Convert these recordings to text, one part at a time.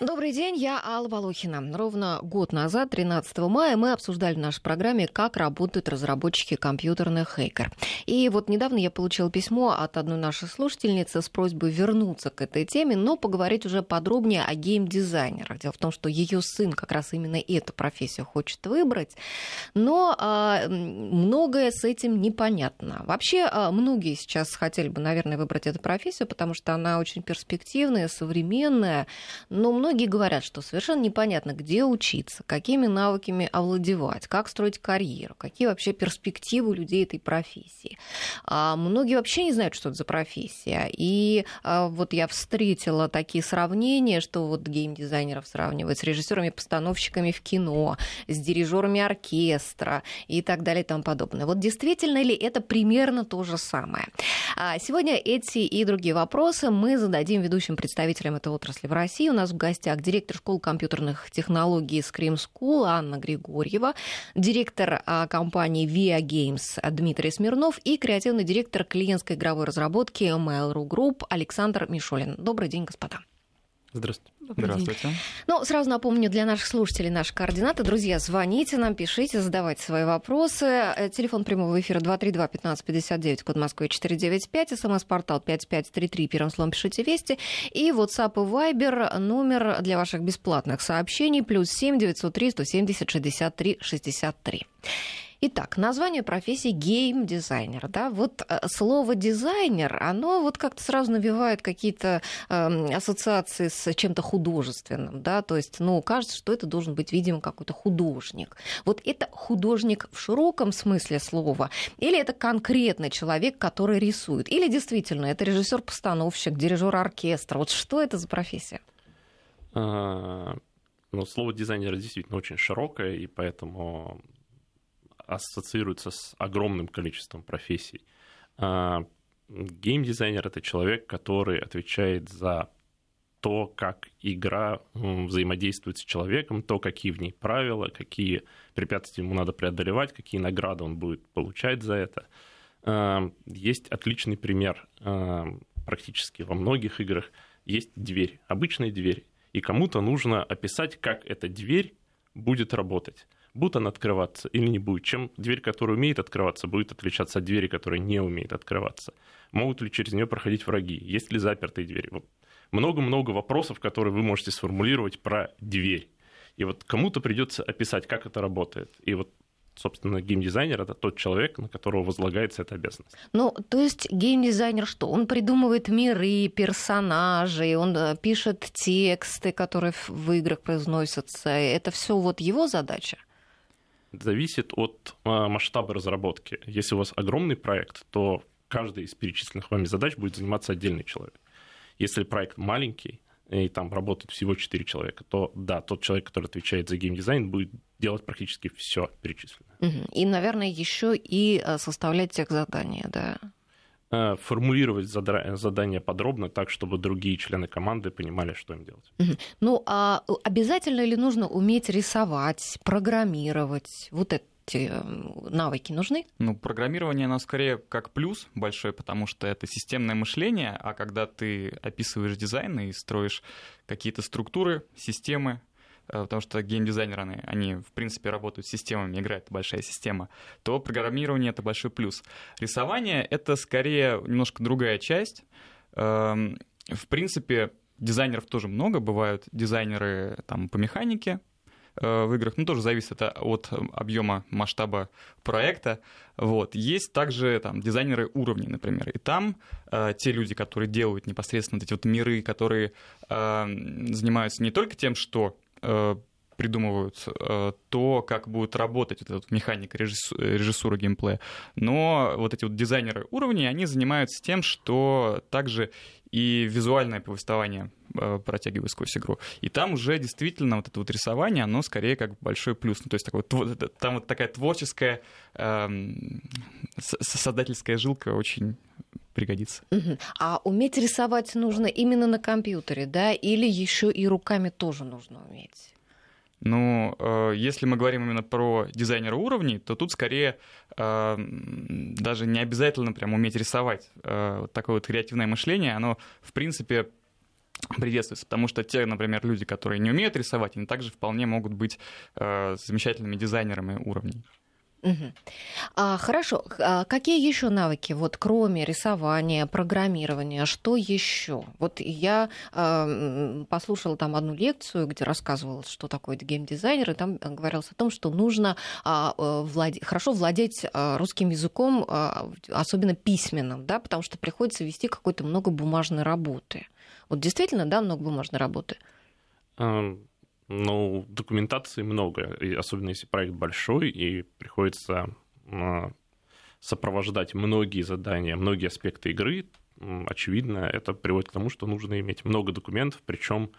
Добрый день, я Алла Волохина. Ровно год назад, 13 мая, мы обсуждали в нашей программе, как работают разработчики компьютерных хейкер. И вот недавно я получила письмо от одной нашей слушательницы с просьбой вернуться к этой теме, но поговорить уже подробнее о геймдизайнерах. Дело в том, что ее сын как раз именно эту профессию хочет выбрать, но а, многое с этим непонятно. Вообще, а, многие сейчас хотели бы, наверное, выбрать эту профессию, потому что она очень перспективная, современная, но многие Многие говорят, что совершенно непонятно, где учиться, какими навыками овладевать, как строить карьеру, какие вообще перспективы у людей этой профессии. А многие вообще не знают, что это за профессия. И а, вот я встретила такие сравнения, что вот геймдизайнеров сравнивают с режиссерами-постановщиками в кино, с дирижерами оркестра и так далее и тому подобное. Вот действительно ли это примерно то же самое? А сегодня эти и другие вопросы мы зададим ведущим представителям этой отрасли в России. У нас в гостях гостях директор школы компьютерных технологий Scream School Анна Григорьева, директор а, компании Via Games Дмитрий Смирнов и креативный директор клиентской игровой разработки Mail.ru Group Александр Мишулин. Добрый день, господа. Здравствуйте. Здравствуйте. Ну, сразу напомню для наших слушателей наши координаты. Друзья, звоните нам, пишите, задавайте свои вопросы. Э, телефон прямого эфира 232-1559, код Москвы 495, смс-портал 5533, первым словом пишите «Вести». И WhatsApp и Viber номер для ваших бесплатных сообщений плюс 7 903 170 63 63. Итак, название профессии гейм-дизайнер. Да? Вот э, слово дизайнер, оно вот как-то сразу навевает какие-то э, ассоциации с чем-то художественным. Да? То есть, ну, кажется, что это должен быть, видимо, какой-то художник. Вот это художник в широком смысле слова, или это конкретный человек, который рисует, или действительно это режиссер-постановщик, дирижер оркестра. Вот что это за профессия? А, ну, слово дизайнер действительно очень широкое, и поэтому ассоциируется с огромным количеством профессий. А, геймдизайнер — это человек, который отвечает за то, как игра взаимодействует с человеком, то, какие в ней правила, какие препятствия ему надо преодолевать, какие награды он будет получать за это. А, есть отличный пример а, практически во многих играх. Есть дверь, обычная дверь, и кому-то нужно описать, как эта дверь будет работать будет она открываться или не будет, чем дверь, которая умеет открываться, будет отличаться от двери, которая не умеет открываться. Могут ли через нее проходить враги, есть ли запертые двери. Много-много вопросов, которые вы можете сформулировать про дверь. И вот кому-то придется описать, как это работает. И вот собственно, геймдизайнер — это тот человек, на которого возлагается эта обязанность. Ну, то есть геймдизайнер что? Он придумывает миры, персонажей, он э, пишет тексты, которые в играх произносятся. Это все вот его задача? Зависит от а, масштаба разработки. Если у вас огромный проект, то каждой из перечисленных вами задач будет заниматься отдельный человек. Если проект маленький, и там работает всего 4 человека, то да, тот человек, который отвечает за геймдизайн, будет делать практически все перечисленное. И, наверное, еще и э, составлять тех задания, да. Э, формулировать задание подробно так, чтобы другие члены команды понимали, что им делать. Ну, а обязательно ли нужно уметь рисовать, программировать? Вот это навыки нужны? Ну, программирование, оно скорее как плюс большой, потому что это системное мышление, а когда ты описываешь дизайн и строишь какие-то структуры, системы, Э, потому что геймдизайнеры, они, в принципе, работают с системами, играет большая система, то программирование — это большой плюс. Рисование — это скорее немножко другая часть. Эм, в принципе, дизайнеров тоже много, бывают дизайнеры там, по механике, э, в играх, ну, тоже зависит это от объема масштаба проекта. Вот. Есть также там, дизайнеры уровней, например. И там э, те люди, которые делают непосредственно эти вот миры, которые э, занимаются не только тем, что Э, придумывают э, то, как будет работать вот эта механика режиссура геймплея. Но вот эти вот дизайнеры уровней, они занимаются тем, что также и визуальное повествование э, протягивают сквозь игру. И там уже действительно вот это вот рисование, оно скорее как большой плюс. Ну, то есть такой, там вот такая творческая, эм, создательская жилка очень пригодится. А уметь рисовать нужно именно на компьютере, да, или еще и руками тоже нужно уметь? Ну, э, если мы говорим именно про дизайнера уровней, то тут скорее э, даже не обязательно прям уметь рисовать. Э, вот такое вот креативное мышление, оно, в принципе, приветствуется, потому что те, например, люди, которые не умеют рисовать, они также вполне могут быть э, замечательными дизайнерами уровней. Угу. А, хорошо. А какие еще навыки, вот кроме рисования, программирования, что еще? Вот я э, послушала там одну лекцию, где рассказывалось, что такое геймдизайнер, и там говорилось о том, что нужно а, э, владе... хорошо владеть а, русским языком, а, особенно письменным, да, потому что приходится вести какой-то много бумажной работы. Вот действительно, да, много бумажной работы? Ну, документации много, и особенно если проект большой, и приходится а, сопровождать многие задания, многие аспекты игры, очевидно, это приводит к тому, что нужно иметь много документов, причем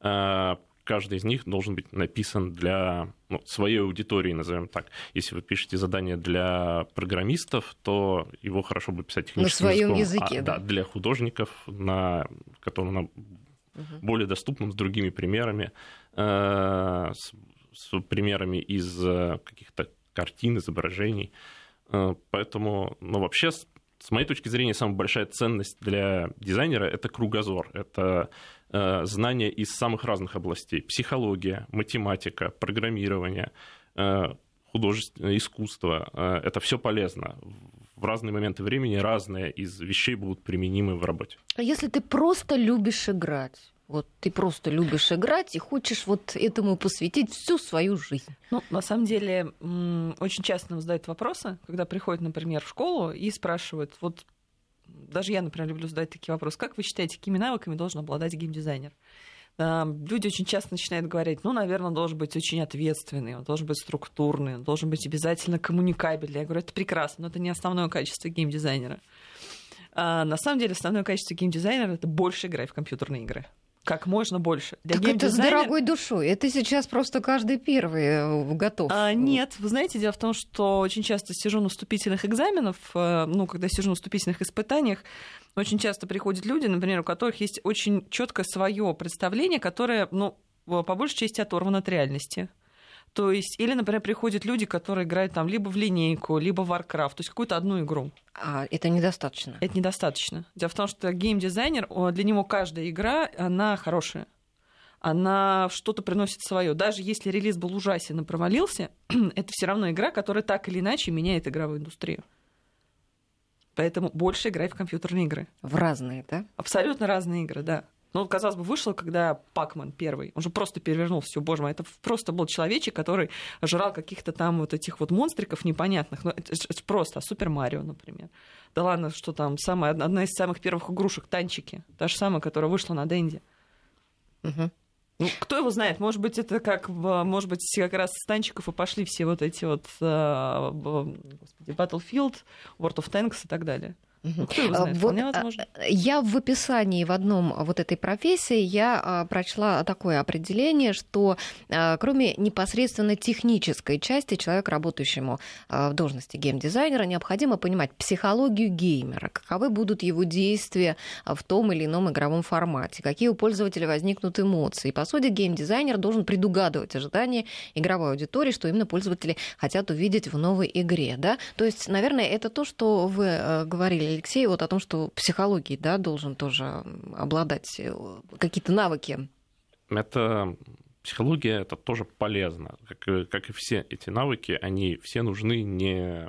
а, каждый из них должен быть написан для ну, своей аудитории, назовем так. Если вы пишете задание для программистов, то его хорошо бы писать техническим на своем языком, языке, а, да. да, для художников, на, которым на угу. более доступным, с другими примерами. Э, с, с примерами из э, каких-то картин, изображений. Э, поэтому, ну, вообще, с моей точки зрения, самая большая ценность для дизайнера – это кругозор, это знания из самых разных областей. Психология, математика, программирование, художественное искусство. Это все полезно. В разные моменты времени разные из вещей будут применимы в работе. А если ты просто любишь играть? Вот ты просто любишь играть и хочешь вот этому посвятить всю свою жизнь. Ну, на самом деле, очень часто нам задают вопросы, когда приходят, например, в школу и спрашивают, вот даже я, например, люблю задать такие вопросы, как вы считаете, какими навыками должен обладать геймдизайнер? Люди очень часто начинают говорить, ну, наверное, он должен быть очень ответственный, он должен быть структурный, он должен быть обязательно коммуникабельный. Я говорю, это прекрасно, но это не основное качество геймдизайнера. А на самом деле основное качество геймдизайнера — это больше играть в компьютерные игры как можно больше. Для так это с дорогой душой. Это сейчас просто каждый первый э, готов. А, нет, вы знаете, дело в том, что очень часто сижу на вступительных экзаменах, э, ну, когда сижу на вступительных испытаниях, очень часто приходят люди, например, у которых есть очень четкое свое представление, которое, ну, по большей части оторвано от реальности. То есть, или, например, приходят люди, которые играют там либо в линейку, либо в Warcraft, то есть какую-то одну игру. А это недостаточно? Это недостаточно. Дело в том, что геймдизайнер, для него каждая игра, она хорошая. Она что-то приносит свое. Даже если релиз был ужасен и провалился, это все равно игра, которая так или иначе меняет игровую индустрию. Поэтому больше играть в компьютерные игры. В разные, да? Абсолютно разные игры, да. Ну, казалось бы, вышел, когда Пакман первый, он же просто перевернул все, боже мой, это просто был человечек, который жрал каких-то там вот этих вот монстриков непонятных, ну, это, это просто, а Супер Марио, например. Да ладно, что там, самая, одна из самых первых игрушек, танчики, та же самая, которая вышла на Денде. Угу. Ну, кто его знает, может быть, это как, может быть, как раз с танчиков и пошли все вот эти вот, э, господи, Battlefield, World of Tanks и так далее. Ну, знает, вот, возможно. Я в описании в одном вот этой профессии я а, прочла такое определение, что а, кроме непосредственно технической части человек, работающему а, в должности геймдизайнера, необходимо понимать психологию геймера, каковы будут его действия в том или ином игровом формате, какие у пользователя возникнут эмоции. И, по сути, геймдизайнер должен предугадывать ожидания игровой аудитории, что именно пользователи хотят увидеть в новой игре. Да? То есть, наверное, это то, что вы э, говорили Алексей, вот о том, что психологией да, должен тоже обладать э, какие-то навыки. Это психология это тоже полезно. Как, как и все эти навыки, они все нужны не,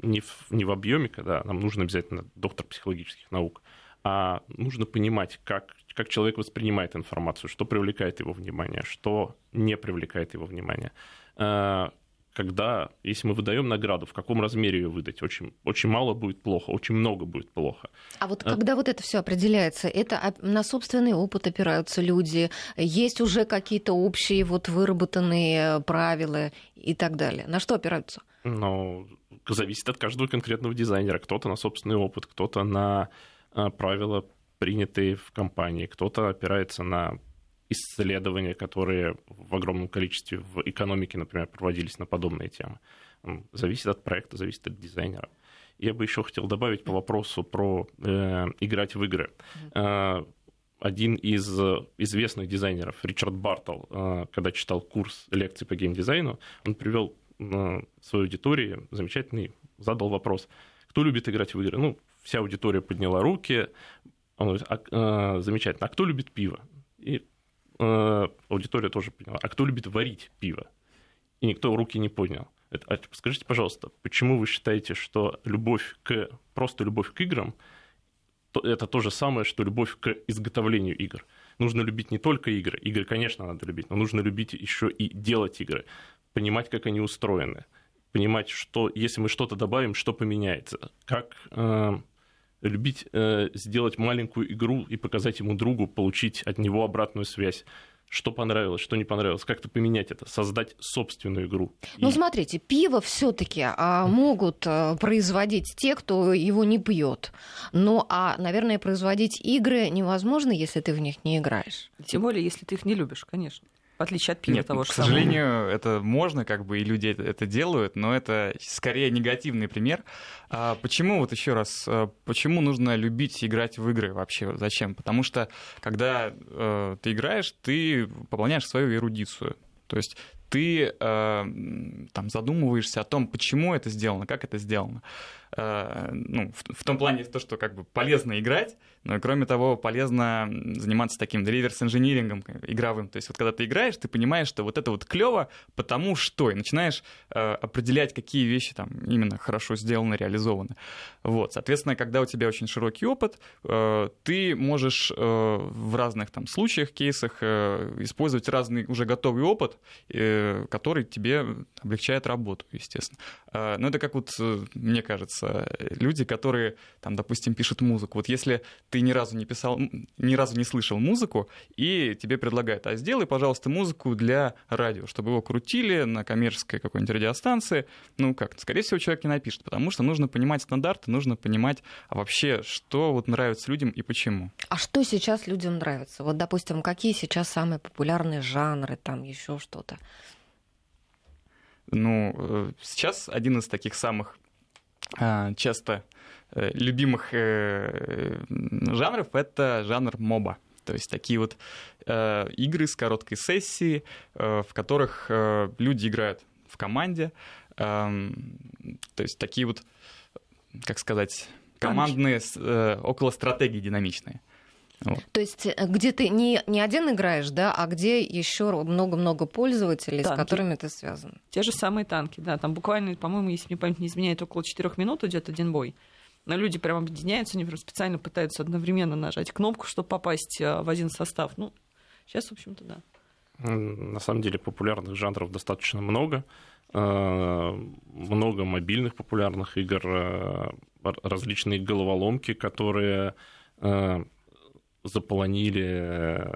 не, в, не в объеме, когда нам нужен обязательно доктор психологических наук, а нужно понимать, как, как человек воспринимает информацию, что привлекает его внимание, что не привлекает его внимание э, когда, если мы выдаем награду, в каком размере ее выдать? Очень, очень мало будет плохо, очень много будет плохо. А вот когда а... вот это все определяется, это на собственный опыт опираются люди, есть уже какие-то общие вот выработанные правила и так далее. На что опираются? Ну, зависит от каждого конкретного дизайнера. Кто-то на собственный опыт, кто-то на а, правила, принятые в компании, кто-то опирается на исследования, которые в огромном количестве в экономике, например, проводились на подобные темы. Зависит от проекта, зависит от дизайнера. Я бы еще хотел добавить по вопросу про э, играть в игры. Э, один из известных дизайнеров, Ричард Бартл, э, когда читал курс лекций по геймдизайну, он привел э, свою аудиторию замечательный, задал вопрос, кто любит играть в игры? Ну, вся аудитория подняла руки, Он говорит, а, э, замечательно, а кто любит пиво? И аудитория тоже поняла, а кто любит варить пиво? И никто руки не поднял. А скажите, пожалуйста, почему вы считаете, что любовь к просто любовь к играм то, это то же самое, что любовь к изготовлению игр? Нужно любить не только игры. Игры, конечно, надо любить, но нужно любить еще и делать игры, понимать, как они устроены, понимать, что если мы что-то добавим, что поменяется, как э, любить э, сделать маленькую игру и показать ему другу, получить от него обратную связь что понравилось, что не понравилось, как-то поменять это, создать собственную игру. Ну, и... смотрите, пиво все-таки а, могут а, производить те, кто его не пьет. Ну, а, наверное, производить игры невозможно, если ты в них не играешь. Тем более, если ты их не любишь, конечно в отличие от пива Нет, того к же сожалению, самого. это можно, как бы, и люди это, это делают, но это скорее негативный пример. А почему, вот еще раз, а почему нужно любить играть в игры вообще? Зачем? Потому что, когда э, ты играешь, ты пополняешь свою эрудицию. То есть ты э, там задумываешься о том, почему это сделано, как это сделано. Э, ну, в, в том плане то, что как бы полезно играть, но кроме того полезно заниматься таким реверс-инжинирингом игровым. То есть вот когда ты играешь, ты понимаешь, что вот это вот клево, потому что, и начинаешь э, определять, какие вещи там именно хорошо сделаны, реализованы. Вот, соответственно, когда у тебя очень широкий опыт, э, ты можешь э, в разных там случаях, кейсах э, использовать разный уже готовый опыт, э, который тебе облегчает работу, естественно. Э, но это как вот, э, мне кажется, люди, которые, там, допустим, пишут музыку. Вот если ты ни разу не писал, ни разу не слышал музыку, и тебе предлагают, а сделай, пожалуйста, музыку для радио, чтобы его крутили на коммерческой какой-нибудь радиостанции. Ну как, скорее всего, человек не напишет, потому что нужно понимать стандарты, нужно понимать а вообще, что вот нравится людям и почему. А что сейчас людям нравится? Вот, допустим, какие сейчас самые популярные жанры, там еще что-то? Ну, э, сейчас один из таких самых часто Э, любимых э, жанров это жанр моба. То есть такие вот э, игры с короткой сессией, в которых люди играют в команде. Эм, то есть такие вот, как сказать, командные, около стратегии динамичные. Вот. То есть где ты не, не один играешь, да, а где еще много-много пользователей, танки. с которыми ты связан. Те же самые танки, да. Там буквально, по-моему, если мне память не изменяет, около 4 минут идет один бой. Но люди прям объединяются, они прям специально пытаются одновременно нажать кнопку, чтобы попасть э, в один состав. Ну, сейчас, в общем-то, да. На самом деле популярных жанров достаточно много. Э, много мобильных популярных игр, э, различные головоломки, которые заполонили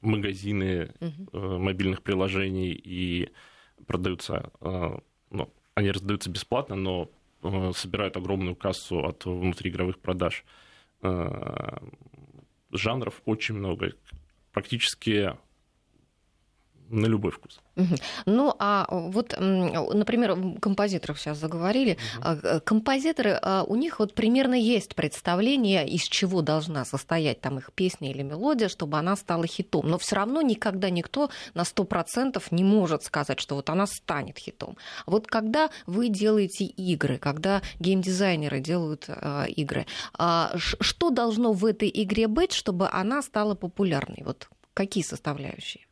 магазины мобильных приложений и продаются, ну, они раздаются бесплатно, но Э, собирают огромную кассу от внутриигровых продаж. Э, жанров очень много. Практически на любой вкус. Ну, а вот, например, композиторов сейчас заговорили. Угу. Композиторы, а, у них вот примерно есть представление, из чего должна состоять там их песня или мелодия, чтобы она стала хитом. Но все равно никогда никто на 100% не может сказать, что вот она станет хитом. Вот когда вы делаете игры, когда геймдизайнеры делают э, игры, э, что должно в этой игре быть, чтобы она стала популярной? Вот какие составляющие?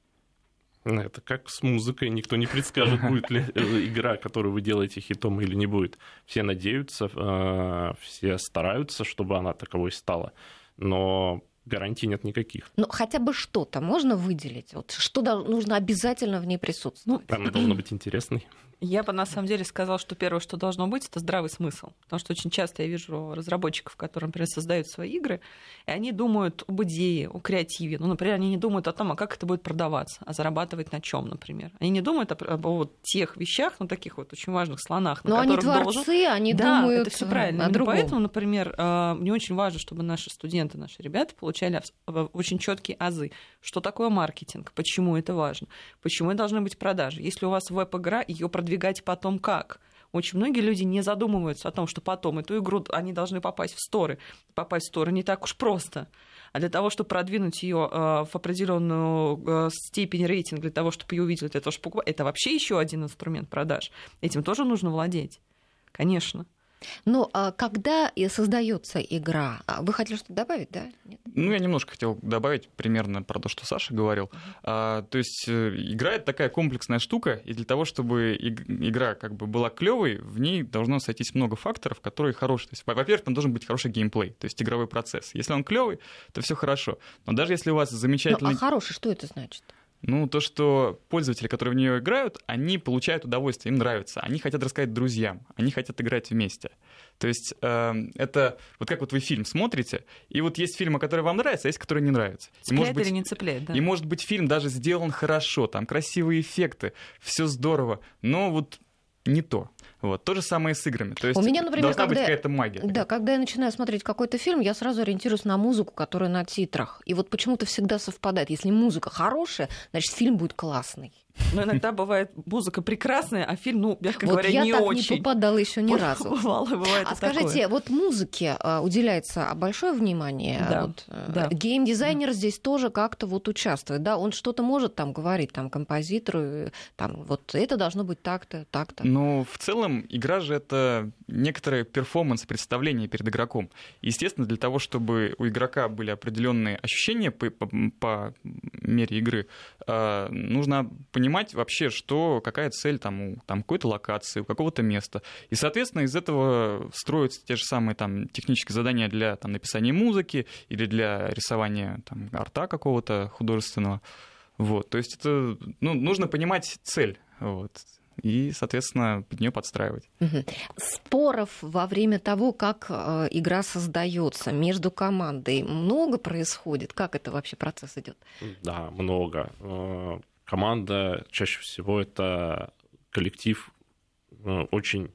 Это как с музыкой, никто не предскажет, будет ли э, игра, которую вы делаете хитом или не будет. Все надеются, э, все стараются, чтобы она таковой стала, но гарантий нет никаких. Ну, хотя бы что-то можно выделить? Вот что нужно обязательно в ней присутствовать? Ну, она должна быть интересной. Я бы на самом деле сказала, что первое, что должно быть, это здравый смысл. Потому что очень часто я вижу разработчиков, которые, например, создают свои игры, и они думают об идее, о креативе. Ну, например, они не думают о том, а как это будет продаваться, а зарабатывать на чем, например. Они не думают об, об вот тех вещах, ну, таких вот очень важных слонах, на Но которых они творцы, должен... они да, думают это все правильно. о другом. Поэтому, например, э, мне очень важно, чтобы наши студенты, наши ребята получали очень четкие азы. Что такое маркетинг? Почему это важно? Почему должны быть продажи? Если у вас веб-игра, ее продвигать потом как? Очень многие люди не задумываются о том, что потом эту игру они должны попасть в сторы. Попасть в сторы не так уж просто. А для того, чтобы продвинуть ее э, в определенную э, степень рейтинга, для того, чтобы ее увидели, для того, чтобы покупать, это вообще еще один инструмент продаж. Этим тоже нужно владеть. Конечно. Ну, а когда создается игра, а вы хотели что-то добавить, да? Нет? Ну, я немножко хотел добавить примерно про то, что Саша говорил. Uh-huh. А, то есть э, игра это такая комплексная штука, и для того, чтобы игра как бы была клевой, в ней должно сойтись много факторов, которые хорошие. То есть, во-первых, там должен быть хороший геймплей, то есть игровой процесс. Если он клевый, то все хорошо. Но даже если у вас замечательный... Ну, а хороший, что это значит? Ну, то, что пользователи, которые в нее играют, они получают удовольствие, им нравится. Они хотят рассказать друзьям, они хотят играть вместе. То есть э, это вот как вот вы фильм смотрите, и вот есть фильмы, которые вам нравятся, а есть, которые не нравятся. Цепляет и, может или не цепляет, да. И может быть фильм даже сделан хорошо, там красивые эффекты, все здорово, но вот не то. Вот. То же самое и с играми. То есть У меня, например, должна когда, быть какая-то магия. Да, когда я начинаю смотреть какой-то фильм, я сразу ориентируюсь на музыку, которая на титрах. И вот почему-то всегда совпадает. Если музыка хорошая, значит, фильм будет классный. Но иногда бывает музыка прекрасная, а фильм, ну, мягко вот говоря, я не так не попадала еще ни разу. Бывало, бывает а скажите, такое. вот музыке а, уделяется большое внимание? Да, вот, э, да. Геймдизайнер да. здесь тоже как-то вот участвует, да? Он что-то может там говорить, там, композитору, там, вот это должно быть так-то, так-то. Ну, в целом, игра же это некоторое перформанс представление перед игроком. Естественно, для того, чтобы у игрока были определенные ощущения по, по, по мере игры, э, нужно понимать вообще, что, какая цель там у там, какой-то локации, у какого-то места. И, соответственно, из этого строятся те же самые там, технические задания для там, написания музыки или для рисования там, арта какого-то художественного. Вот, то есть это, ну, нужно понимать цель. Вот и, соответственно, под нее подстраивать. Угу. Споров во время того, как э, игра создается между командой, много происходит? Как это вообще процесс идет? Да, много. Команда чаще всего это коллектив э, очень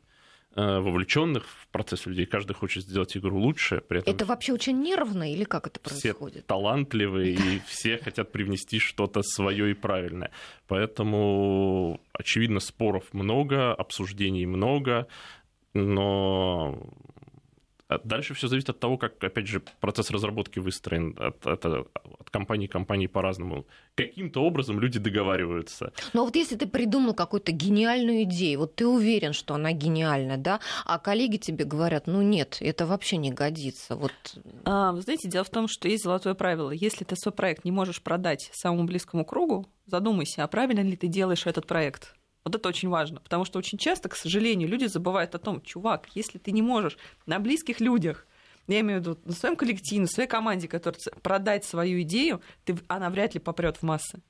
Э, вовлеченных в процесс людей. Каждый хочет сделать игру лучше. При этом это вообще очень нервно или как это происходит? Все талантливые и все хотят привнести что-то свое и правильное. Поэтому, очевидно, споров много, обсуждений много, но дальше все зависит от того, как, опять же, процесс разработки выстроен от, от, от компании к компании по-разному. Каким-то образом люди договариваются. Но вот если ты придумал какую-то гениальную идею, вот ты уверен, что она гениальна, да, а коллеги тебе говорят, ну нет, это вообще не годится. Вот... А, вы знаете, дело в том, что есть золотое правило. Если ты свой проект не можешь продать самому близкому кругу, задумайся, а правильно ли ты делаешь этот проект. Вот это очень важно, потому что очень часто, к сожалению, люди забывают о том, чувак, если ты не можешь на близких людях я имею в виду на своем коллективе, на своей команде, которая продать свою идею, ты, она вряд ли попрет в массы.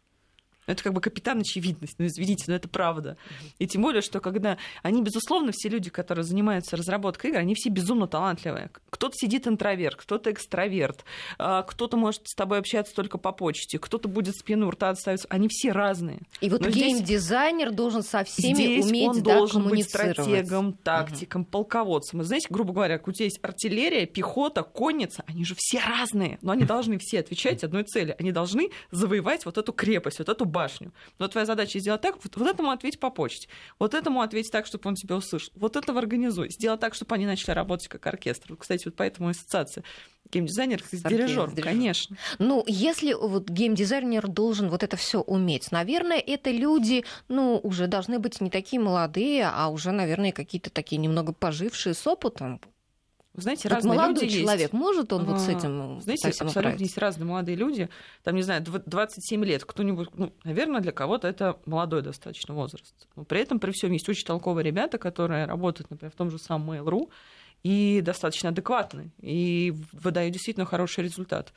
Ну, это как бы капитан очевидность, ну, извините, но это правда. И тем более, что когда они, безусловно, все люди, которые занимаются разработкой игр, они все безумно талантливые. Кто-то сидит интроверт, кто-то экстраверт, а, кто-то может с тобой общаться только по почте, кто-то будет спину у рта отставить. Они все разные. И вот геймдизайнер должен со всеми здесь уметь он да, должен быть стратегом, тактиком, угу. полководцем. И знаете, грубо говоря, у тебя есть артиллерия, пехота, конница, они же все разные, но они должны все отвечать одной цели. Они должны завоевать вот эту крепость, вот эту башню. Но твоя задача сделать так, вот, вот этому ответь по почте, вот этому ответь так, чтобы он тебя услышал, вот этого организуй, сделать так, чтобы они начали работать как оркестр. Кстати, вот поэтому ассоциация геймдизайнер с дирижером, конечно. Ну, если вот геймдизайнер должен вот это все уметь, наверное, это люди, ну, уже должны быть не такие молодые, а уже, наверное, какие-то такие немного пожившие с опытом, знаете, так разные молодой люди человек есть. может он вот с этим Знаете, абсолютно управиться? есть разные молодые люди. Там, не знаю, 27 лет. Кто-нибудь, ну, наверное, для кого-то это молодой достаточно возраст. Но при этом, при всем есть очень толковые ребята, которые работают, например, в том же самом Mail.ru, и достаточно адекватны, и выдают действительно хороший результат.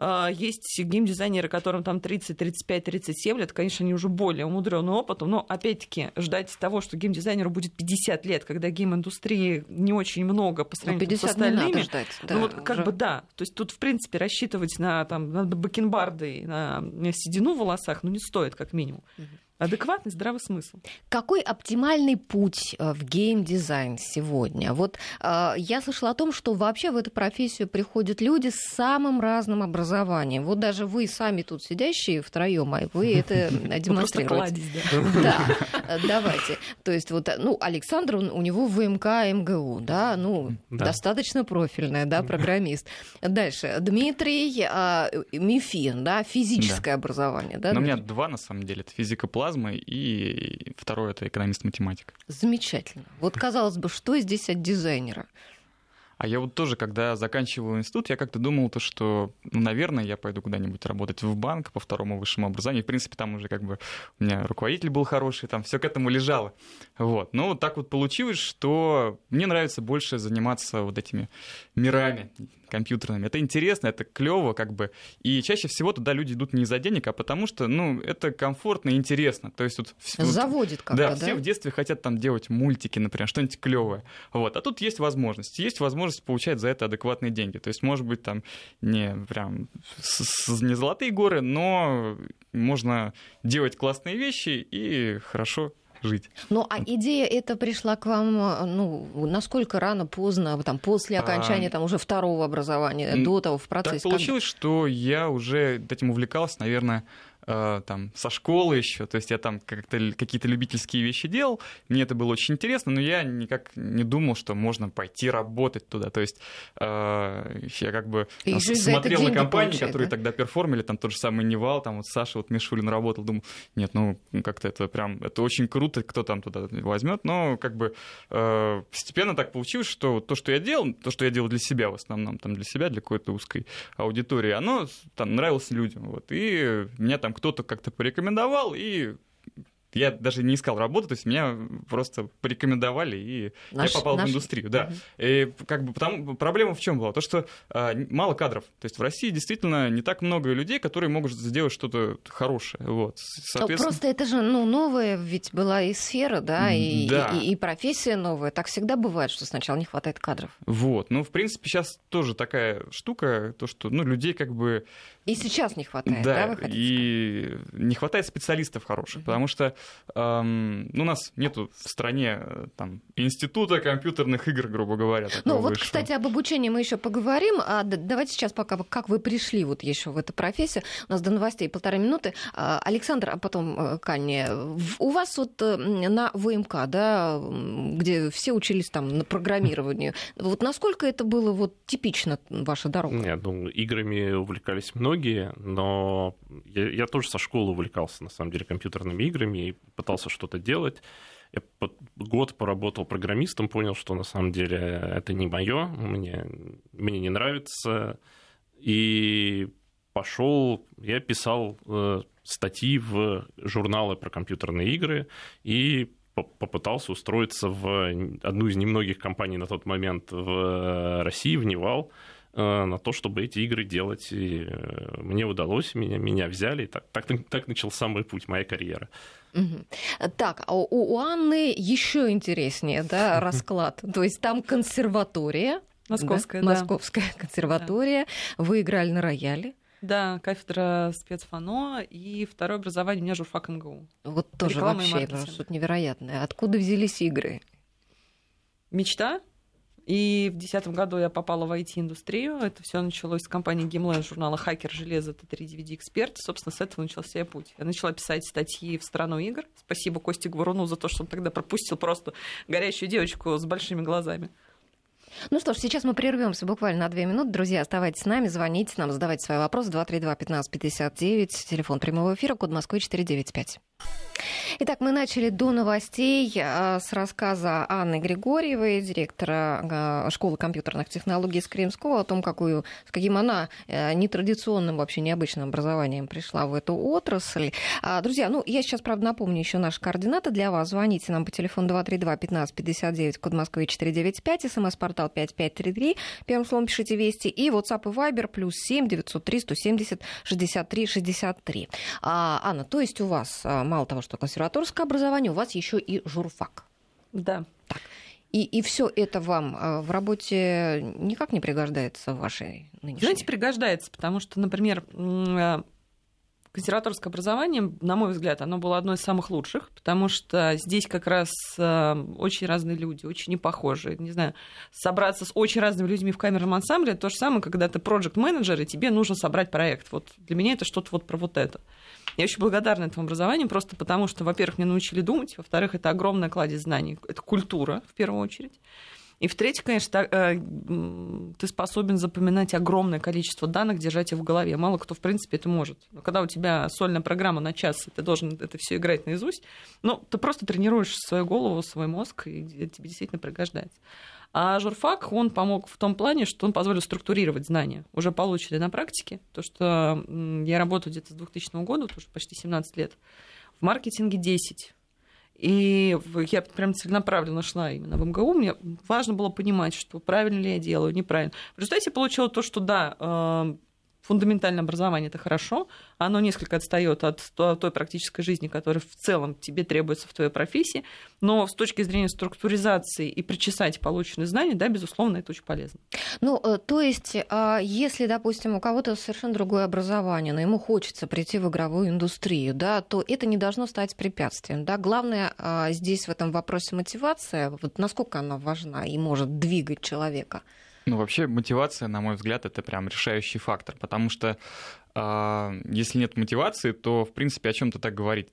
А, есть геймдизайнеры, которым там 30, 35, 37 лет, конечно, они уже более умудренный опытом, но опять-таки ждать того, что геймдизайнеру будет 50 лет, когда гейм-индустрии не очень много по ну, сравнению с остальными. Ждать, да, ну вот как уже. бы да. То есть тут, в принципе, рассчитывать на, там, на бакенбарды, на седину в волосах, ну не стоит, как минимум. Угу. Адекватный здравый смысл. Какой оптимальный путь э, в геймдизайн сегодня? Вот э, я слышала о том, что вообще в эту профессию приходят люди с самым разным образованием. Вот даже вы сами тут сидящие втроем, а вы это демонстрируете. Да, э, давайте. То есть вот, ну, Александр, у него ВМК МГУ, да, ну, достаточно профильная, да, программист. Дальше. Дмитрий э, Мифин, да, физическое образование, у меня два, на самом деле, это физика плазма плазмы, и второе — это экономист-математик. Замечательно. Вот, казалось бы, что здесь от дизайнера? А я вот тоже, когда заканчивал институт, я как-то думал, то, что, ну, наверное, я пойду куда-нибудь работать в банк по второму высшему образованию. В принципе, там уже как бы у меня руководитель был хороший, там все к этому лежало. Вот. Но вот так вот получилось, что мне нравится больше заниматься вот этими мирами, компьютерными. Это интересно, это клево, как бы. И чаще всего туда люди идут не из-за денег, а потому что, ну, это комфортно и интересно. То есть вот... Заводит как-то, да? Да, все в детстве хотят там делать мультики, например, что-нибудь клевое. Вот. А тут есть возможность. Есть возможность получать за это адекватные деньги. То есть, может быть, там не прям не золотые горы, но можно делать классные вещи и хорошо жить. Ну, а идея эта пришла к вам, ну, насколько рано, поздно, там, после а, окончания, а... там, уже второго образования, до того, в процессе? Так получилось, как... что я уже этим увлекался, наверное, Э, там, со школы еще, то есть я там как-то какие-то любительские вещи делал, мне это было очень интересно, но я никак не думал, что можно пойти работать туда, то есть э, я как бы там, смотрел на компании, которые да? тогда перформили, там тот же самый Нивал, там вот Саша вот Мишулин работал, думал, нет, ну как-то это прям, это очень круто, кто там туда возьмет, но как бы э, постепенно так получилось, что то, что я делал, то, что я делал для себя в основном, там для себя, для какой-то узкой аудитории, оно там нравилось людям, вот, и меня там кто-то как-то порекомендовал, и я даже не искал работу, то есть меня просто порекомендовали, и наш, я попал наш... в индустрию. Да. Угу. И как бы потому, проблема в чем была? То, что а, мало кадров. То есть в России действительно не так много людей, которые могут сделать что-то хорошее. Вот. Соответственно... Просто это же ну, новая ведь была и сфера, да, и, да. И, и профессия новая. Так всегда бывает, что сначала не хватает кадров. Вот. Ну, в принципе, сейчас тоже такая штука, то, что ну, людей как бы и сейчас не хватает, да, да вы и не хватает специалистов хороших, mm-hmm. потому что эм, ну, у нас нету в стране э, там института компьютерных игр, грубо говоря. Ну вот, высшего. кстати, об обучении мы еще поговорим. А давайте сейчас пока как вы пришли вот еще в эту профессию. У нас до новостей полторы минуты. А, Александр, а потом э, Канни, у вас вот э, на ВМК, да, где все учились там на программированию, вот насколько это было вот типично ваша дорога? Нет, ну, играми увлекались многие многие, но я, я тоже со школы увлекался, на самом деле, компьютерными играми и пытался что-то делать. Я год поработал программистом, понял, что на самом деле это не мое, мне, мне не нравится. И пошел, я писал э, статьи в журналы про компьютерные игры и попытался устроиться в одну из немногих компаний на тот момент в России, в Невал. Э, на то, чтобы эти игры делать. И э, мне удалось, меня, меня взяли. И так, так, так начался мой путь, моя карьера. Так, а у, у Анны еще интереснее, да, расклад. То есть там консерватория. Московская, да. Московская консерватория. Вы играли на рояле. Да, кафедра спецфано и второе образование у меня журфак МГУ. Вот тоже Реклама вообще что-то невероятное. Откуда взялись игры? Мечта и в 2010 году я попала в IT-индустрию. Это все началось с компании Gimlet, журнала «Хакер железа», Т3 DVD Эксперт. Собственно, с этого начался путь. Я начала писать статьи в страну игр. Спасибо Косте Гваруну за то, что он тогда пропустил просто горящую девочку с большими глазами. Ну что ж, сейчас мы прервемся буквально на две минуты. Друзья, оставайтесь с нами, звоните нам, задавайте свои вопросы. 232-1559, телефон прямого эфира, код Москвы 495. Итак, мы начали до новостей а, с рассказа Анны Григорьевой, директора а, школы компьютерных технологий из Крымского, о том, какую, с каким она э, нетрадиционным, вообще необычным образованием пришла в эту отрасль. А, друзья, ну, я сейчас, правда, напомню еще наши координаты для вас. Звоните нам по телефону 232-1559, код Москвы 495, смс-портал 5533, первым словом пишите «Вести», и WhatsApp и Viber плюс 7 903 170 63 63. А, Анна, то есть у вас мало того, что консерваторское образование, у вас еще и журфак. Да. Так. И, и все это вам а, в работе никак не пригождается в вашей нынешней? Знаете, пригождается, потому что, например, а, консерваторское образование, на мой взгляд, оно было одно из самых лучших, потому что здесь как раз а, очень разные люди, очень непохожие. Не знаю, собраться с очень разными людьми в камерном ансамбле, то же самое, когда ты проект-менеджер, и тебе нужно собрать проект. Вот для меня это что-то вот про вот это. Я очень благодарна этому образованию, просто потому что, во-первых, мне научили думать, во-вторых, это огромная кладезь знаний, это культура, в первую очередь. И в-третьих, конечно, э, ты способен запоминать огромное количество данных, держать их в голове. Мало кто, в принципе, это может. Но когда у тебя сольная программа на час, ты должен это все играть наизусть, ну, ты просто тренируешь свою голову, свой мозг, и тебе действительно пригождается. А журфак, он помог в том плане, что он позволил структурировать знания, уже полученные на практике. То, что я работаю где-то с 2000 года, тоже почти 17 лет, в маркетинге 10. И я прям целенаправленно шла именно в МГУ. Мне важно было понимать, что правильно ли я делаю, неправильно. В результате я получила то, что да, э, фундаментальное образование это хорошо, оно несколько отстает от той практической жизни, которая в целом тебе требуется в твоей профессии, но с точки зрения структуризации и причесать полученные знания, да, безусловно, это очень полезно. Ну, э, то есть, а, если, допустим, у кого-то совершенно другое образование, но ему хочется прийти в игровую индустрию, да, то это не должно стать препятствием, да. Главное а, здесь в этом вопросе мотивация, вот насколько она важна и может двигать человека. Ну, вообще, мотивация, на мой взгляд, это прям решающий фактор, потому что э, если нет мотивации, то, в принципе, о чем то так говорить.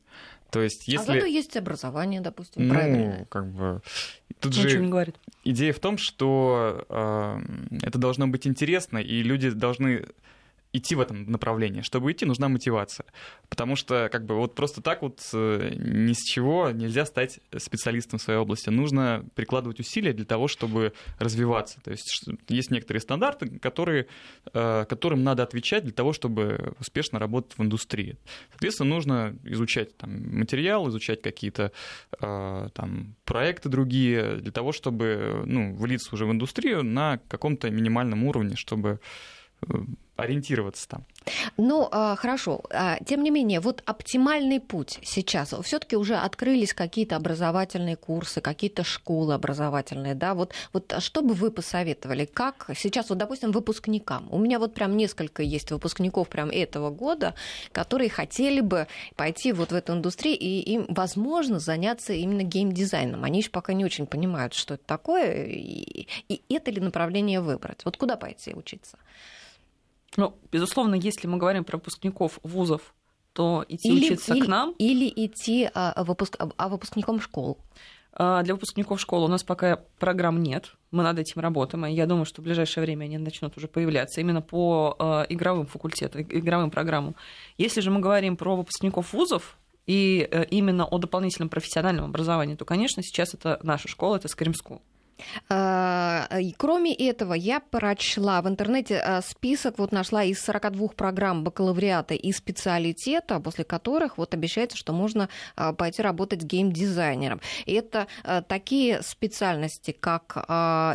То есть, а если... А зато есть образование, допустим, ну, правильно. как бы... Тут Ничего же не говорит. идея в том, что э, это должно быть интересно, и люди должны идти в этом направлении. Чтобы идти, нужна мотивация. Потому что как бы вот просто так вот э, ни с чего нельзя стать специалистом в своей области. Нужно прикладывать усилия для того, чтобы развиваться. То есть есть некоторые стандарты, которые, э, которым надо отвечать для того, чтобы успешно работать в индустрии. Соответственно, нужно изучать там, материал, изучать какие-то э, там, проекты другие для того, чтобы ну, влиться уже в индустрию на каком-то минимальном уровне, чтобы ориентироваться там. Ну, а, хорошо. А, тем не менее, вот оптимальный путь сейчас. Все-таки уже открылись какие-то образовательные курсы, какие-то школы образовательные, да? Вот, вот что бы вы посоветовали? Как сейчас, вот, допустим, выпускникам? У меня вот прям несколько есть выпускников прям этого года, которые хотели бы пойти вот в эту индустрию, и им, возможно, заняться именно геймдизайном. Они еще пока не очень понимают, что это такое, и, и это ли направление выбрать. Вот куда пойти учиться? Ну, безусловно, если мы говорим про выпускников вузов, то идти или, учиться или, к нам. Или идти а, выпуск, а выпускником школ. А, для выпускников школы у нас пока программ нет. Мы над этим работаем. И я думаю, что в ближайшее время они начнут уже появляться именно по а, игровым факультетам, игровым программам. Если же мы говорим про выпускников вузов, и э, именно о дополнительном профессиональном образовании, то, конечно, сейчас это наша школа, это. А, кроме этого, я прочла в интернете а, список, вот нашла из 42 программ бакалавриата и специалитета, после которых вот обещается, что можно а, пойти работать геймдизайнером. И это такие специальности, как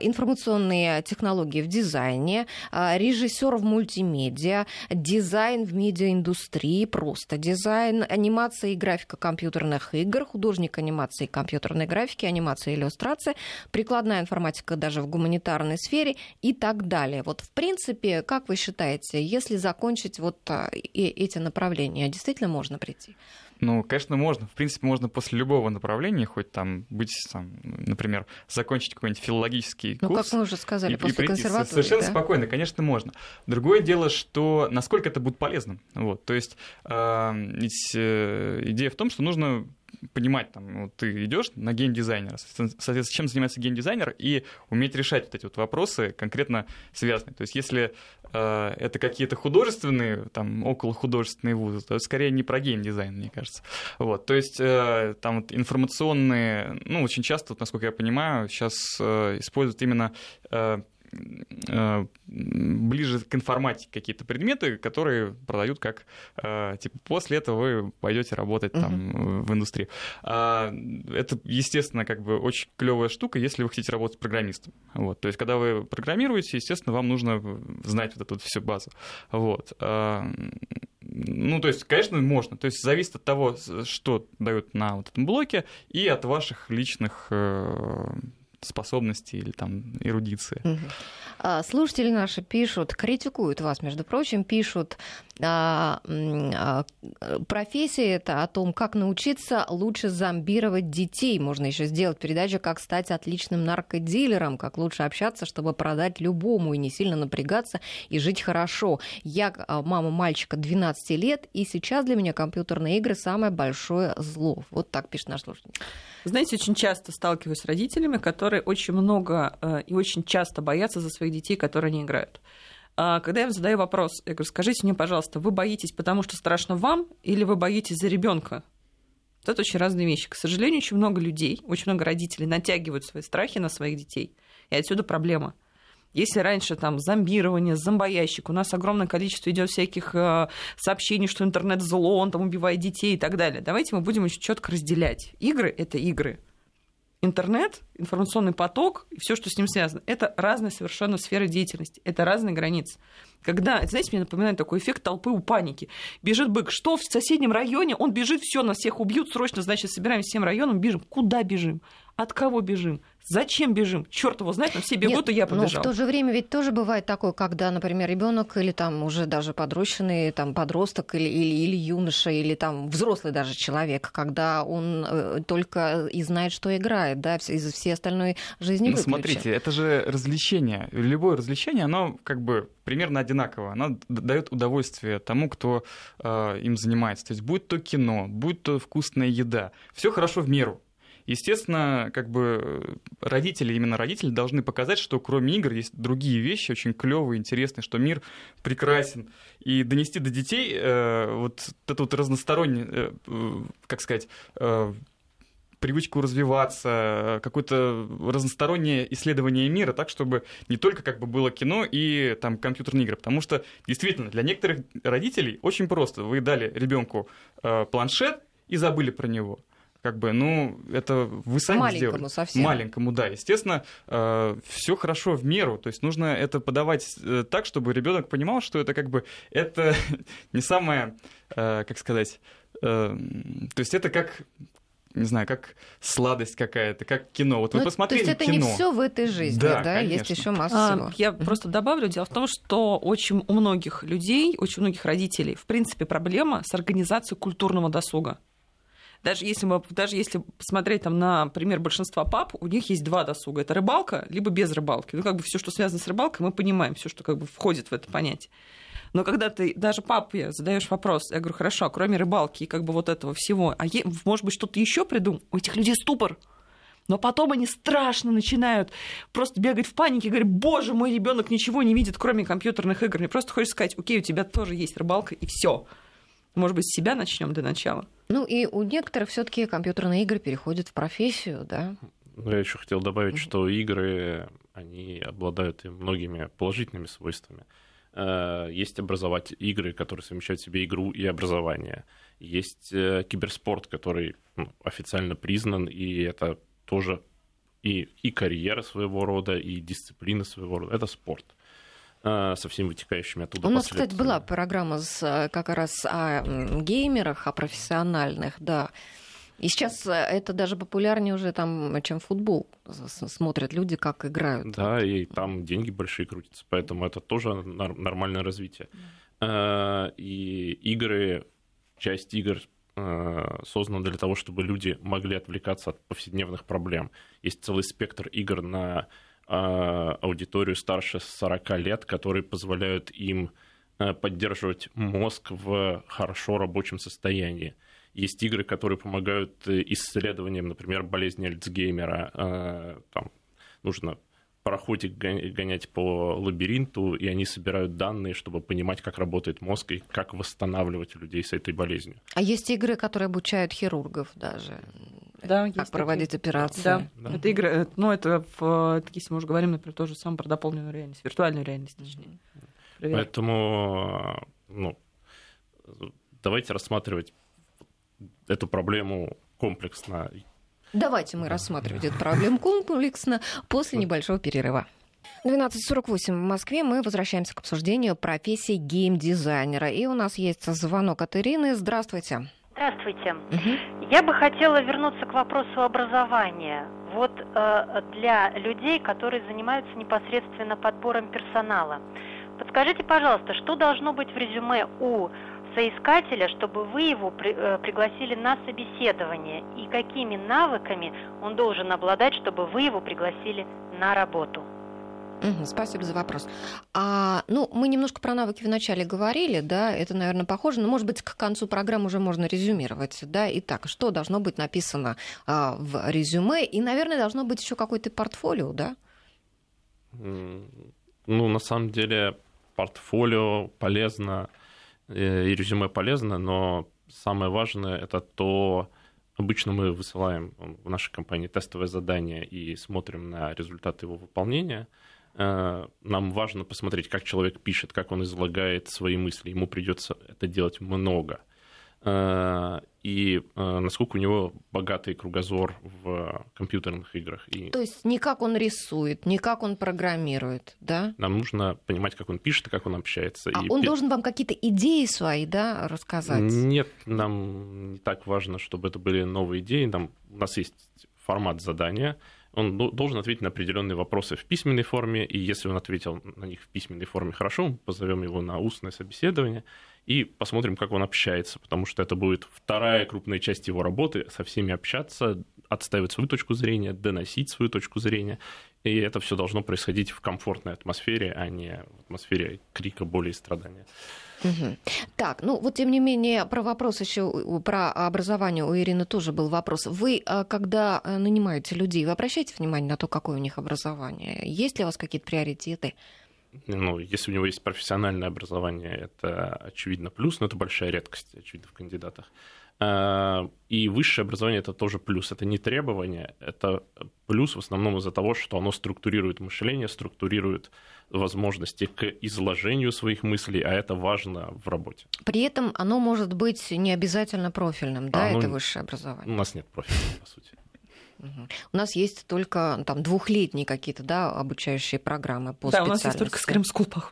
информационные технологии в дизайне, режиссер в мультимедиа, дизайн в медиаиндустрии, просто дизайн, анимация и графика компьютерных игр, художник анимации и компьютерной графики, анимация и иллюстрация, прикладная прикладная информатика даже в гуманитарной сфере и так далее. Вот в принципе, как вы считаете, если закончить вот а, эти направления, действительно можно прийти? Ну, конечно, можно. В принципе, можно после любого направления, хоть там быть, там, например, закончить какой-нибудь филологический ну, курс. Ну, как мы уже сказали, и, после и консерватории. Совершенно да? спокойно, конечно, можно. Другое дело, что насколько это будет полезным. Вот. То есть э, ведь, э, идея в том, что нужно понимать, там, вот ты идешь на геймдизайнера, соответственно, чем занимается геймдизайнер, и уметь решать вот эти вот вопросы конкретно связанные. То есть если э, это какие-то художественные, там, около художественные вузы, то это скорее не про геймдизайн, мне кажется. Вот, то есть э, там вот информационные, ну, очень часто, вот, насколько я понимаю, сейчас э, используют именно Э, ближе к информатике какие-то предметы, которые продают как э, типа после этого вы пойдете работать там uh-huh. в индустрии. А, это, естественно, как бы очень клевая штука, если вы хотите работать программистом. Вот. То есть, когда вы программируете, естественно, вам нужно знать вот эту вот всю базу. Вот. А, ну, то есть, конечно, можно. То есть, зависит от того, что дают на вот этом блоке, и от ваших личных э, способности или там эрудиции. Слушатели наши пишут, критикуют вас, между прочим, пишут, а, профессия это о том, как научиться лучше зомбировать детей. Можно еще сделать передачу, как стать отличным наркодилером, как лучше общаться, чтобы продать любому и не сильно напрягаться и жить хорошо. Я а, мама мальчика 12 лет, и сейчас для меня компьютерные игры самое большое зло. Вот так пишет наш слушатель. Знаете, очень часто сталкиваюсь с родителями, которые очень много э, и очень часто боятся за своих детей, которые они играют. А, когда я им задаю вопрос, я говорю, скажите мне, пожалуйста, вы боитесь, потому что страшно вам, или вы боитесь за ребенка? Это очень разные вещи. К сожалению, очень много людей, очень много родителей натягивают свои страхи на своих детей. И отсюда проблема. Если раньше там зомбирование, зомбоящик, у нас огромное количество идет всяких э, сообщений, что интернет зло, он там убивает детей и так далее. Давайте мы будем очень четко разделять. Игры это игры интернет, информационный поток и все, что с ним связано, это разные совершенно сферы деятельности, это разные границы. Когда, знаете, мне напоминает такой эффект толпы у паники. Бежит бык, что в соседнем районе, он бежит, все, нас всех убьют, срочно, значит, собираем всем районом, бежим. Куда бежим? От кого бежим? Зачем бежим? Черт его знает, на все бегут, Нет, и я побежал. Но в то же время ведь тоже бывает такое, когда, например, ребенок или там уже даже подрощенный там подросток или, или, или юноша или там взрослый даже человек, когда он э, только и знает, что играет, да, из всей остальной жизни ну, Смотрите, это же развлечение. Любое развлечение, оно как бы примерно одинаково. Оно дает удовольствие тому, кто э, им занимается. То есть будь то кино, будь то вкусная еда, все хорошо в меру. Естественно, как бы родители, именно родители должны показать, что кроме игр есть другие вещи очень клевые, интересные, что мир прекрасен. И донести до детей э, вот эту вот разностороннюю, э, э, как сказать, э, привычку развиваться, какое-то разностороннее исследование мира, так, чтобы не только как бы было кино и там компьютерные игры. Потому что действительно для некоторых родителей очень просто. Вы дали ребенку э, планшет и забыли про него как бы, ну, это вы сами Маленькому сделали. совсем. Маленькому, да. Естественно, э, все хорошо в меру. То есть нужно это подавать э, так, чтобы ребенок понимал, что это как бы это не самое, э, как сказать, то есть это как не знаю, как сладость какая-то, как кино. Вот вы ну, посмотрели То есть это кино. не все в этой жизни, да? да? Есть еще масса а, всего. Я mm-hmm. просто добавлю, дело в том, что очень у многих людей, очень у многих родителей, в принципе, проблема с организацией культурного досуга даже если, мы, даже если посмотреть там, на пример большинства пап, у них есть два досуга. Это рыбалка, либо без рыбалки. Ну, как бы все, что связано с рыбалкой, мы понимаем, все, что как бы входит в это понятие. Но когда ты даже папе задаешь вопрос, я говорю, хорошо, а кроме рыбалки и как бы вот этого всего, а е, может быть что-то еще придумал? У этих людей ступор. Но потом они страшно начинают просто бегать в панике говорят, боже, мой ребенок ничего не видит, кроме компьютерных игр. Мне просто хочется сказать, окей, у тебя тоже есть рыбалка, и все. Может быть, с себя начнем для начала? Ну и у некоторых все-таки компьютерные игры переходят в профессию, да? Ну, я еще хотел добавить, что игры, они обладают многими положительными свойствами. Э, есть образовать игры, которые совмещают в себе игру и образование. Есть э, киберспорт, который ну, официально признан, и это тоже и, и карьера своего рода, и дисциплина своего рода. Это спорт. А, со всеми вытекающими оттуда У нас, кстати, была программа с, э, как раз о геймерах, о профессиональных, да. И сейчас э, это даже популярнее уже, там, чем футбол. Смотрят люди, как играют. Да, и там деньги большие крутятся, поэтому это тоже нормальное развитие. А, и игры, часть игр э, создана для того, чтобы люди могли отвлекаться от повседневных проблем. Есть целый спектр игр на а, аудиторию старше 40 лет, которые позволяют им э, поддерживать мозг в хорошо рабочем состоянии. Есть игры, которые помогают э, исследованиям, например, болезни Альцгеймера. Э, там нужно пароходик гонять по лабиринту, и они собирают данные, чтобы понимать, как работает мозг и как восстанавливать людей с этой болезнью. А есть игры, которые обучают хирургов даже да, как проводить такие. операции. Да. да, это игры, э, ну это, в, если мы уже говорим, например, тоже самое про дополненную реальность, виртуальную реальность, точнее. Привет. Поэтому, ну, давайте рассматривать эту проблему комплексно. Давайте мы рассматривать эту проблему комплексно после небольшого перерыва. 12.48 в Москве. Мы возвращаемся к обсуждению профессии геймдизайнера. И у нас есть звонок от Ирины. Здравствуйте. Здравствуйте. Угу. Я бы хотела вернуться к вопросу образования. Вот э, для людей, которые занимаются непосредственно подбором персонала. Подскажите, пожалуйста, что должно быть в резюме у соискателя, чтобы вы его при, э, пригласили на собеседование? И какими навыками он должен обладать, чтобы вы его пригласили на работу? Угу, спасибо за вопрос. А, ну, мы немножко про навыки вначале говорили, да, это, наверное, похоже, но, может быть, к концу программы уже можно резюмировать, да. Итак, что должно быть написано а, в резюме? И, наверное, должно быть еще какое-то портфолио, да? Ну, на самом деле, портфолио полезно, э, и резюме полезно, но самое важное это то, обычно мы высылаем в нашей компании тестовое задание и смотрим на результаты его выполнения – нам важно посмотреть, как человек пишет, как он излагает свои мысли. Ему придется это делать много. Э, и э, насколько у него богатый кругозор в компьютерных играх. И То есть не как он рисует, не как он программирует, да? Нам нужно понимать, как он пишет и как он общается. А и... он должен вам какие-то идеи свои, да, рассказать? Нет, нам не так важно, чтобы это были новые идеи. Нам, у нас есть формат задания, он должен ответить на определенные вопросы в письменной форме, и если он ответил на них в письменной форме хорошо, мы позовем его на устное собеседование и посмотрим, как он общается, потому что это будет вторая крупная часть его работы, со всеми общаться, отстаивать свою точку зрения, доносить свою точку зрения, и это все должно происходить в комфортной атмосфере, а не в атмосфере крика, боли и страдания. Угу. Так, ну вот тем не менее про вопрос еще про образование у Ирины тоже был вопрос. Вы, а, когда э, нанимаете людей, вы обращаете внимание на то, какое у них образование? Есть ли у вас какие-то приоритеты? Ну, если у него есть профессиональное образование, это очевидно плюс, но это большая редкость, очевидно, в кандидатах. А, и высшее образование это тоже плюс. Это не требование, это плюс в основном из-за того, что оно структурирует мышление, структурирует возможности к изложению своих мыслей, а это важно в работе. При этом оно может быть не обязательно профильным, да, оно... это высшее образование? У нас нет профильного, по сути. У нас есть только там двухлетние какие-то, да, обучающие программы по Да, у нас есть только School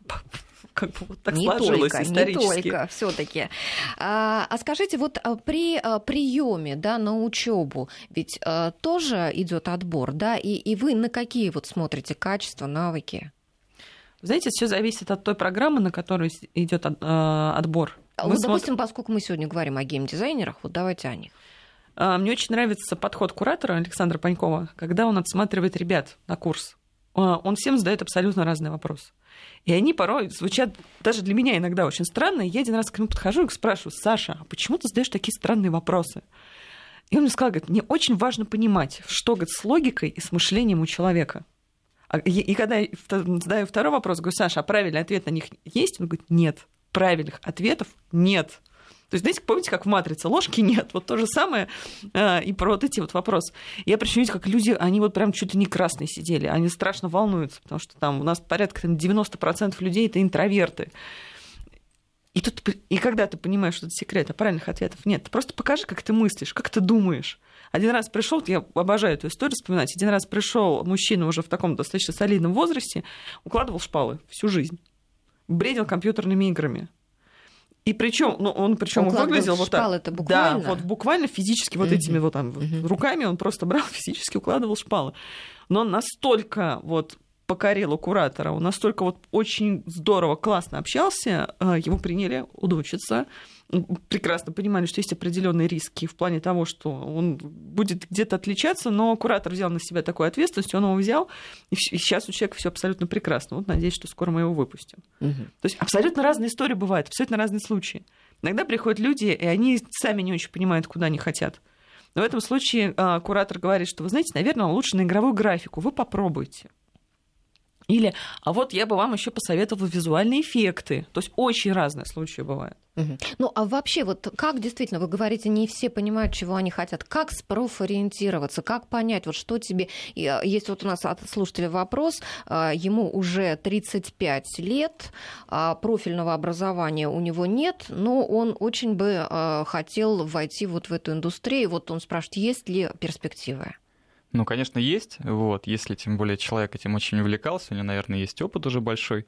как бы вот так не сложилось только, исторически. Не только, все-таки. А, а скажите, вот а, при а, приеме, да, на учебу, ведь а, тоже идет отбор, да, и, и вы на какие вот смотрите качества, навыки? Знаете, все зависит от той программы, на которой идет отбор. Мы вот, допустим, поскольку мы сегодня говорим о геймдизайнерах, вот давайте о них. Мне очень нравится подход куратора Александра Панькова, когда он отсматривает ребят на курс. Он всем задает абсолютно разные вопросы. И они порой звучат даже для меня иногда очень странно. Я один раз к нему подхожу и спрашиваю, Саша, а почему ты задаешь такие странные вопросы? И он мне сказал, говорит, мне очень важно понимать, что говорит, с логикой и с мышлением у человека. А, и когда я задаю второй вопрос, говорю, Саша, а правильный ответ на них есть? Он говорит, нет. Правильных ответов нет. То есть, знаете, помните, как в «Матрице» ложки нет? Вот то же самое э, и про вот эти вот вопросы. Я видите, как люди, они вот прям чуть ли не красные сидели, они страшно волнуются, потому что там у нас порядка там, 90% людей — это интроверты. И, тут, и когда ты понимаешь, что это секрет, а правильных ответов нет, ты просто покажи, как ты мыслишь, как ты думаешь. Один раз пришел, я обожаю эту историю вспоминать, один раз пришел мужчина уже в таком достаточно солидном возрасте, укладывал шпалы всю жизнь, бредил компьютерными играми. И причем, ну, он причем выглядел вот так. это буквально? Да, вот буквально физически вот этими вот там руками он просто брал, физически укладывал шпалы. Но он настолько вот покорил у куратора, он настолько вот очень здорово, классно общался, э, его приняли, удочиться прекрасно понимали, что есть определенные риски в плане того, что он будет где-то отличаться, но куратор взял на себя такую ответственность, он его взял, и сейчас у человека все абсолютно прекрасно. Вот надеюсь, что скоро мы его выпустим. Угу. То есть абсолютно разные истории бывают, абсолютно разные случаи. Иногда приходят люди, и они сами не очень понимают, куда они хотят. Но в этом случае а, куратор говорит, что вы знаете, наверное, лучше на игровую графику, вы попробуйте. Или, а вот я бы вам еще посоветовала визуальные эффекты. То есть очень разные случаи бывают. Ну, а вообще, вот как действительно, вы говорите, не все понимают, чего они хотят. Как спрофориентироваться, как понять, вот что тебе... А, есть вот у нас от слушателя вопрос, а, ему уже 35 лет, а, профильного образования у него нет, но он очень бы хотел войти вот в эту индустрию. Вот он спрашивает, есть ли перспективы? Ну, конечно, есть. Вот, если тем более человек этим очень увлекался, у него, наверное, есть опыт уже большой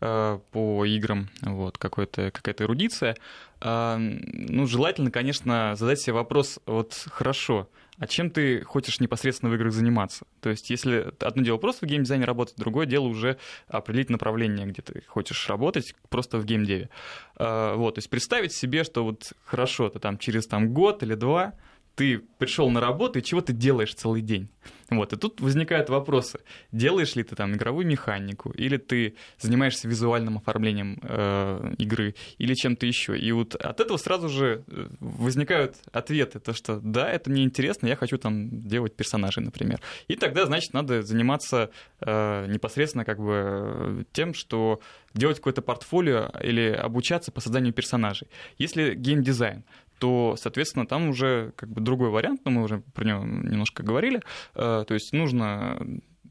э, по играм, вот, какой-то, какая-то эрудиция. Э, ну, желательно, конечно, задать себе вопрос, вот, хорошо, а чем ты хочешь непосредственно в играх заниматься? То есть, если одно дело просто в геймдизайне работать, другое дело уже определить направление, где ты хочешь работать, просто в геймдеве. Э, вот, то есть представить себе, что вот хорошо, ты там через там, год или два ты пришел на работу, и чего ты делаешь целый день? Вот, и тут возникают вопросы. Делаешь ли ты там игровую механику, или ты занимаешься визуальным оформлением э, игры, или чем-то еще. И вот от этого сразу же э, возникают ответы, то что да, это мне интересно, я хочу там делать персонажей, например. И тогда, значит, надо заниматься э, непосредственно как бы тем, что делать какое-то портфолио или обучаться по созданию персонажей. Если геймдизайн, то, соответственно, там уже как бы другой вариант, но мы уже про него немножко говорили. Э, то есть нужно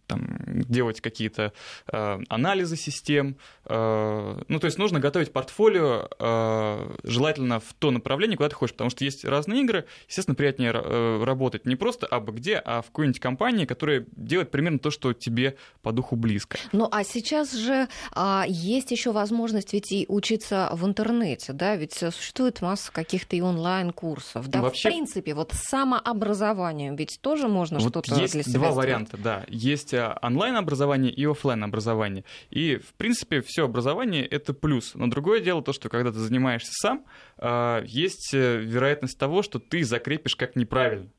там, делать какие-то э, анализы систем. Э, ну, то есть нужно готовить портфолио э, желательно в то направление, куда ты хочешь, потому что есть разные игры. Естественно, приятнее э, работать не просто абы где, а в какой-нибудь компании, которая делает примерно то, что тебе по духу близко. Ну, а сейчас же а, есть еще возможность ведь и учиться в интернете, да, ведь существует масса каких-то и онлайн-курсов. Да, Вообще... в принципе, вот самообразованием ведь тоже можно вот что-то есть для себя два сделать. варианта, да. Есть онлайн-образование и офлайн образование. И, в принципе, все образование — это плюс. Но другое дело то, что когда ты занимаешься сам, а, есть э, вероятность того, что ты закрепишь как неправильно.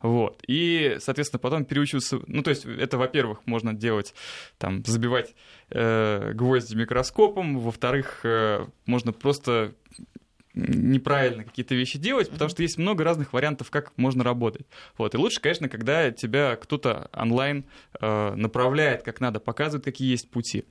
Вот. И, соответственно, потом переучиваться... Ну, то есть это, во-первых, можно делать, там, забивать э, гвозди микроскопом, во-вторых, э, можно просто неправильно какие-то вещи делать, потому что есть много разных вариантов, как можно работать. Вот. И лучше, конечно, когда тебя кто-то онлайн э, направляет, как надо, показывает, какие есть пути.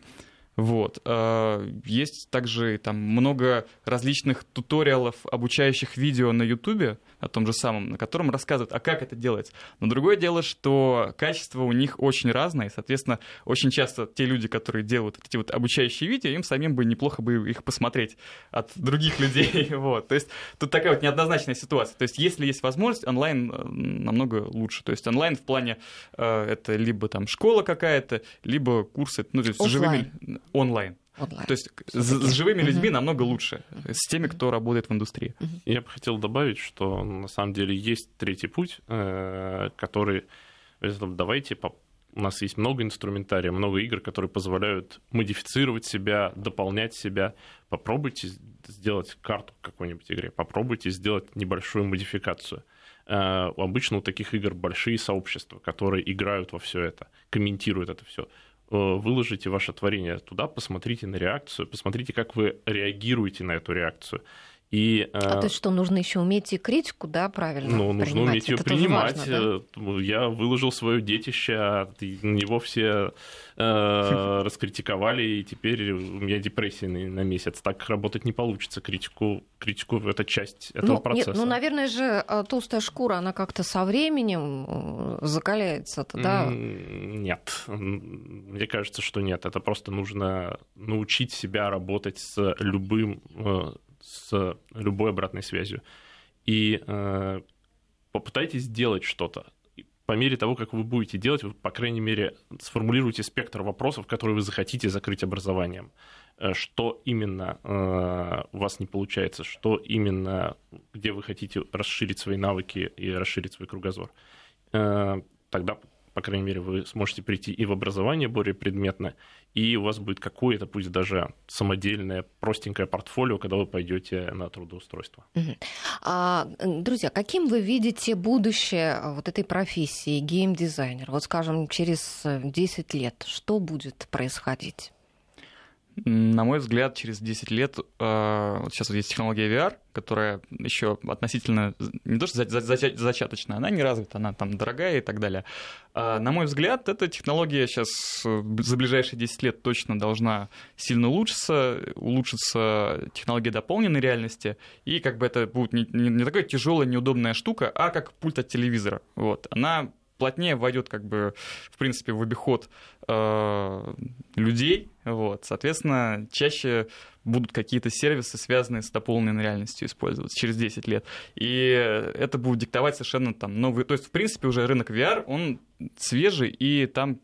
Вот. Э, есть также там много различных туториалов, обучающих видео на YouTube, о том же самом, на котором рассказывают, а как это делается. Но другое дело, что качество у них очень разное, и, соответственно, очень часто те люди, которые делают эти вот обучающие видео, им самим бы неплохо бы их посмотреть от других людей. Вот. То есть тут такая вот неоднозначная ситуация. То есть если есть возможность, онлайн э, намного лучше. То есть онлайн в плане э, это либо там школа какая-то, либо курсы, ну, то есть живыми онлайн. Онлайн. То есть с, с живыми людьми угу. намного лучше, с теми, кто работает в индустрии. Я бы хотел добавить, что на самом деле есть третий путь, э, который давайте у нас есть много инструментария, много игр, которые позволяют модифицировать себя, дополнять себя. Попробуйте сделать карту какой-нибудь игре, попробуйте сделать небольшую модификацию. Э, обычно у таких игр большие сообщества, которые играют во все это, комментируют это все. Э, выложите ваше творение туда, посмотрите на реакцию, посмотрите, как вы реагируете на эту реакцию. И, а то есть что, нужно еще уметь и критику, да, правильно? Ну, нужно принимать. уметь ее принимать. Важно, да? Э, я выложил свое детище, а на него все э, раскритиковали, и теперь у меня депрессия на, на месяц. Так работать не получится. Критику, критику это часть этого ну, процесса. Нет, ну, наверное же, э, толстая шкура, она как-то со временем э, закаляется, да? Нет. Мне кажется, что нет. Это просто нужно научить себя работать с любым с любой обратной связью. И э, попытайтесь сделать что-то. По мере того, как вы будете делать, вы, по крайней мере, сформулируйте спектр вопросов, которые вы захотите закрыть образованием. Э, что именно э, у вас не получается, что именно, где вы хотите расширить свои навыки и расширить свой кругозор. Э, тогда по крайней мере, вы сможете прийти и в образование более предметно, и у вас будет какое-то, пусть даже самодельное, простенькое портфолио, когда вы пойдете на трудоустройство. А, друзья, каким вы видите будущее вот этой профессии геймдизайнер? Вот, скажем, через 10 лет что будет происходить? На мой взгляд, через 10 лет, э, вот сейчас вот есть технология VR, которая еще относительно, не то что зачаточная, она не развита, она там дорогая и так далее. А, на мой взгляд, эта технология сейчас э, за ближайшие 10 лет точно должна сильно улучшиться, улучшится технология дополненной реальности, и как бы это будет не, не, не такая тяжелая, неудобная штука, а как пульт от телевизора. Вот. Она плотнее войдет, как бы, в принципе, в обиход э, людей, вот, соответственно, чаще будут какие-то сервисы, связанные с дополненной реальностью использоваться через 10 лет. И это будет диктовать совершенно там новые... То есть, в принципе, уже рынок VR, он свежий, и там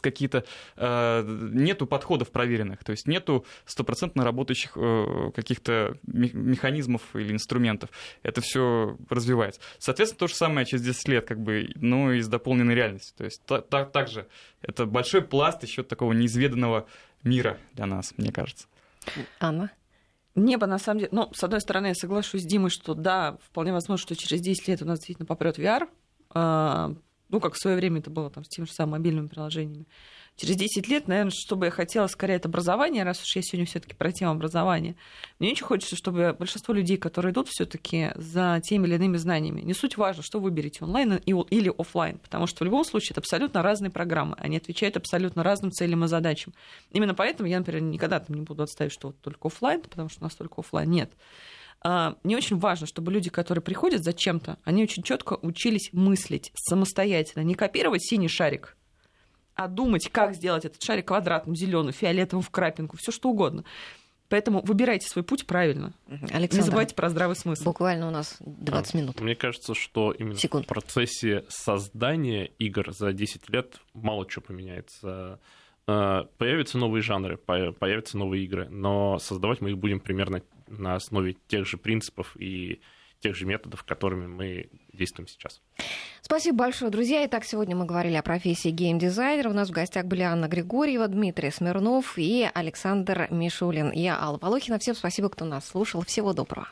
какие-то э, нету подходов проверенных, то есть нету стопроцентно работающих э, каких-то механизмов или инструментов. Это все развивается. Соответственно, то же самое через 10 лет, как бы, но и с дополненной реальностью. То есть та, та, также это большой пласт еще такого неизведанного мира для нас, мне кажется. Анна? Небо, на самом деле, ну, с одной стороны, я соглашусь с Димой, что да, вполне возможно, что через 10 лет у нас действительно попрет VR, а, ну, как в свое время это было там, с теми же самыми мобильными приложениями. Через 10 лет, наверное, что бы я хотела скорее это образование, раз уж я сегодня все-таки про тему образования. Мне очень хочется, чтобы большинство людей, которые идут все-таки за теми или иными знаниями, не суть важно, что выберете, онлайн или офлайн, потому что в любом случае это абсолютно разные программы, они отвечают абсолютно разным целям и задачам. Именно поэтому я, например, никогда там не буду отставить, что вот только офлайн, потому что у нас только офлайн нет. А, мне очень важно, чтобы люди, которые приходят за чем-то, они очень четко учились мыслить самостоятельно, не копировать синий шарик, а думать, как сделать этот шарик квадратным, зеленым, фиолетовым, в крапинку, все что угодно. Поэтому выбирайте свой путь правильно. Александр, не забывайте про здравый смысл. Буквально у нас 20 минут. Мне кажется, что именно Секунд. в процессе создания игр за 10 лет мало чего поменяется. А, появятся новые жанры, появятся новые игры, но создавать мы их будем примерно на основе тех же принципов и тех же методов, которыми мы действуем сейчас. Спасибо большое, друзья. Итак, сегодня мы говорили о профессии геймдизайнера. У нас в гостях были Анна Григорьева, Дмитрий Смирнов и Александр Мишулин. Я Алла Волохина. Всем спасибо, кто нас слушал. Всего доброго.